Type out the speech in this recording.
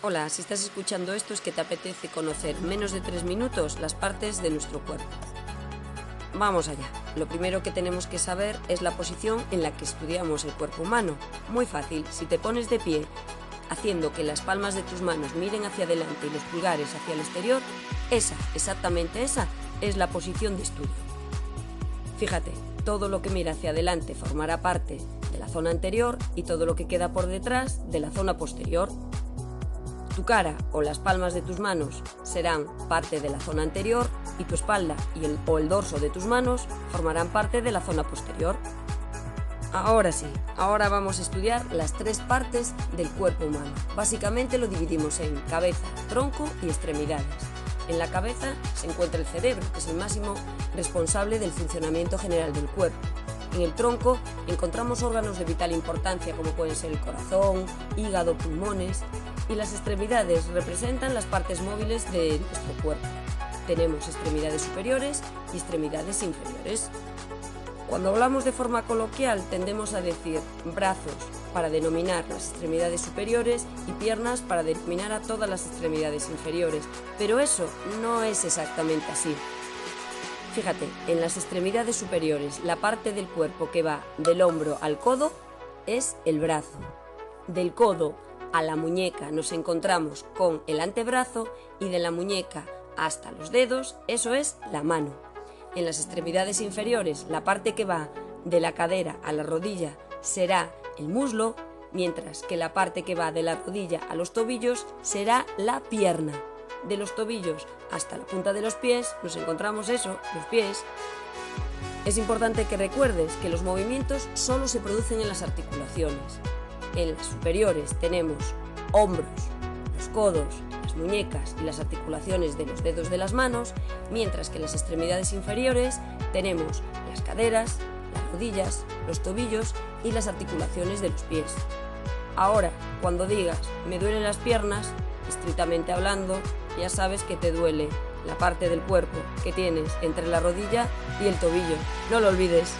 Hola, si estás escuchando esto es que te apetece conocer en menos de tres minutos las partes de nuestro cuerpo. Vamos allá. Lo primero que tenemos que saber es la posición en la que estudiamos el cuerpo humano. Muy fácil, si te pones de pie haciendo que las palmas de tus manos miren hacia adelante y los pulgares hacia el exterior, esa, exactamente esa, es la posición de estudio. Fíjate, todo lo que mira hacia adelante formará parte de la zona anterior y todo lo que queda por detrás de la zona posterior. Tu cara o las palmas de tus manos serán parte de la zona anterior y tu espalda y el, o el dorso de tus manos formarán parte de la zona posterior. Ahora sí, ahora vamos a estudiar las tres partes del cuerpo humano. Básicamente lo dividimos en cabeza, tronco y extremidades. En la cabeza se encuentra el cerebro, que es el máximo responsable del funcionamiento general del cuerpo. En el tronco encontramos órganos de vital importancia como pueden ser el corazón, hígado, pulmones y las extremidades representan las partes móviles de nuestro cuerpo. Tenemos extremidades superiores y extremidades inferiores. Cuando hablamos de forma coloquial tendemos a decir brazos para denominar las extremidades superiores y piernas para denominar a todas las extremidades inferiores, pero eso no es exactamente así. Fíjate, en las extremidades superiores la parte del cuerpo que va del hombro al codo es el brazo. Del codo a la muñeca nos encontramos con el antebrazo y de la muñeca hasta los dedos, eso es la mano. En las extremidades inferiores, la parte que va de la cadera a la rodilla será el muslo, mientras que la parte que va de la rodilla a los tobillos será la pierna. De los tobillos hasta la punta de los pies nos encontramos eso, los pies. Es importante que recuerdes que los movimientos solo se producen en las articulaciones. En las superiores tenemos hombros, los codos, muñecas y las articulaciones de los dedos de las manos, mientras que en las extremidades inferiores tenemos las caderas, las rodillas, los tobillos y las articulaciones de los pies. Ahora, cuando digas me duelen las piernas, estrictamente hablando, ya sabes que te duele la parte del cuerpo que tienes entre la rodilla y el tobillo. No lo olvides.